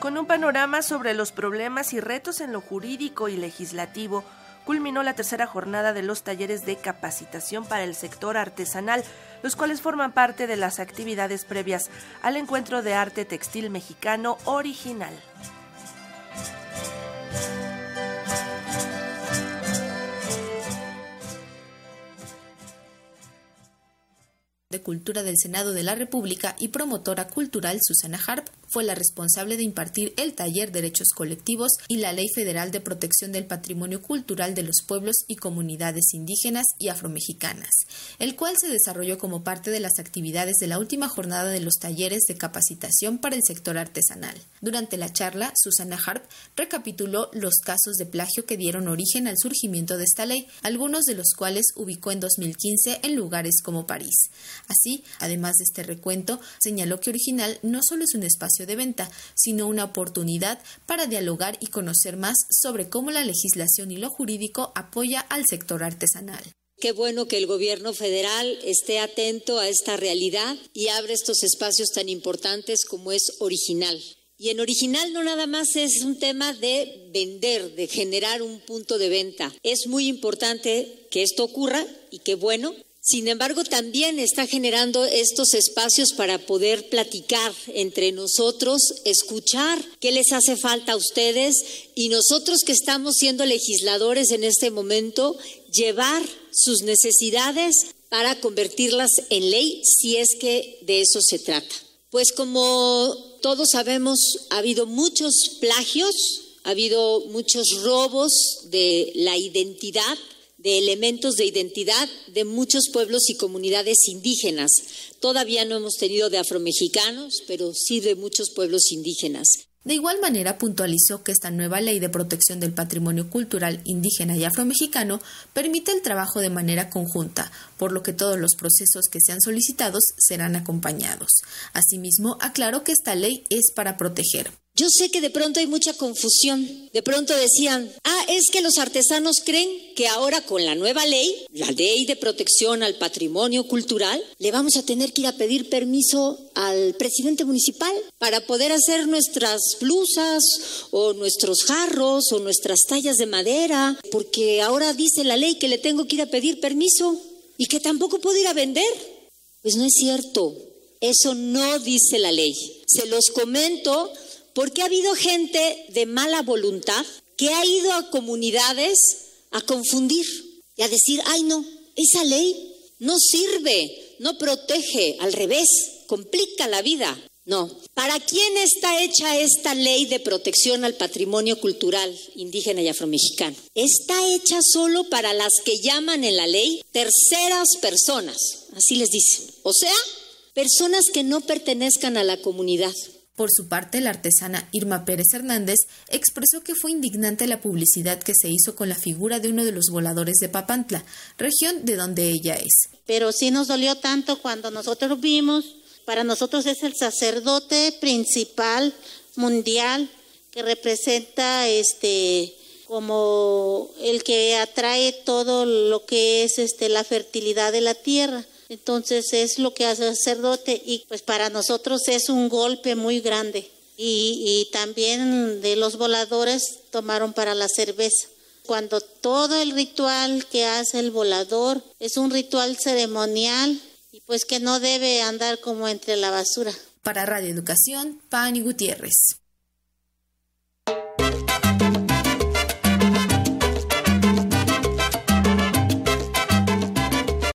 Con un panorama sobre los problemas y retos en lo jurídico y legislativo, culminó la tercera jornada de los talleres de capacitación para el sector artesanal, los cuales forman parte de las actividades previas al encuentro de arte textil mexicano original. de Cultura del Senado de la República y promotora cultural Susana Harp fue la responsable de impartir el taller Derechos Colectivos y la Ley Federal de Protección del Patrimonio Cultural de los Pueblos y Comunidades Indígenas y Afromexicanas, el cual se desarrolló como parte de las actividades de la última jornada de los talleres de capacitación para el sector artesanal. Durante la charla, Susana Harp recapituló los casos de plagio que dieron origen al surgimiento de esta ley, algunos de los cuales ubicó en 2015 en lugares como París. Así, además de este recuento, señaló que Original no solo es un espacio de venta, sino una oportunidad para dialogar y conocer más sobre cómo la legislación y lo jurídico apoya al sector artesanal. Qué bueno que el gobierno federal esté atento a esta realidad y abre estos espacios tan importantes como es original. Y en original no nada más es un tema de vender, de generar un punto de venta. Es muy importante que esto ocurra y qué bueno sin embargo, también está generando estos espacios para poder platicar entre nosotros, escuchar qué les hace falta a ustedes y nosotros que estamos siendo legisladores en este momento, llevar sus necesidades para convertirlas en ley si es que de eso se trata. Pues como todos sabemos, ha habido muchos plagios, ha habido muchos robos de la identidad de elementos de identidad de muchos pueblos y comunidades indígenas. Todavía no hemos tenido de afromexicanos, pero sí de muchos pueblos indígenas. De igual manera, puntualizó que esta nueva ley de protección del patrimonio cultural indígena y afromexicano permite el trabajo de manera conjunta, por lo que todos los procesos que sean solicitados serán acompañados. Asimismo, aclaró que esta ley es para proteger, yo sé que de pronto hay mucha confusión. De pronto decían, ah, es que los artesanos creen que ahora con la nueva ley, la ley de protección al patrimonio cultural, le vamos a tener que ir a pedir permiso al presidente municipal para poder hacer nuestras blusas o nuestros jarros o nuestras tallas de madera, porque ahora dice la ley que le tengo que ir a pedir permiso y que tampoco puedo ir a vender. Pues no es cierto. Eso no dice la ley. Se los comento porque ha habido gente de mala voluntad que ha ido a comunidades a confundir y a decir, ay no, esa ley no sirve, no protege, al revés, complica la vida. No. ¿Para quién está hecha esta ley de protección al patrimonio cultural indígena y afromexicano? Está hecha solo para las que llaman en la ley terceras personas, así les dicen. O sea, personas que no pertenezcan a la comunidad. Por su parte, la artesana Irma Pérez Hernández expresó que fue indignante la publicidad que se hizo con la figura de uno de los voladores de Papantla, región de donde ella es. Pero sí nos dolió tanto cuando nosotros vimos, para nosotros es el sacerdote principal mundial que representa este como el que atrae todo lo que es este la fertilidad de la tierra. Entonces es lo que hace el sacerdote y pues para nosotros es un golpe muy grande. Y, también de los voladores tomaron para la cerveza. Cuando todo el ritual que hace el volador es un ritual ceremonial y pues que no debe andar como entre la basura. Para Radio Educación, Pani Gutiérrez.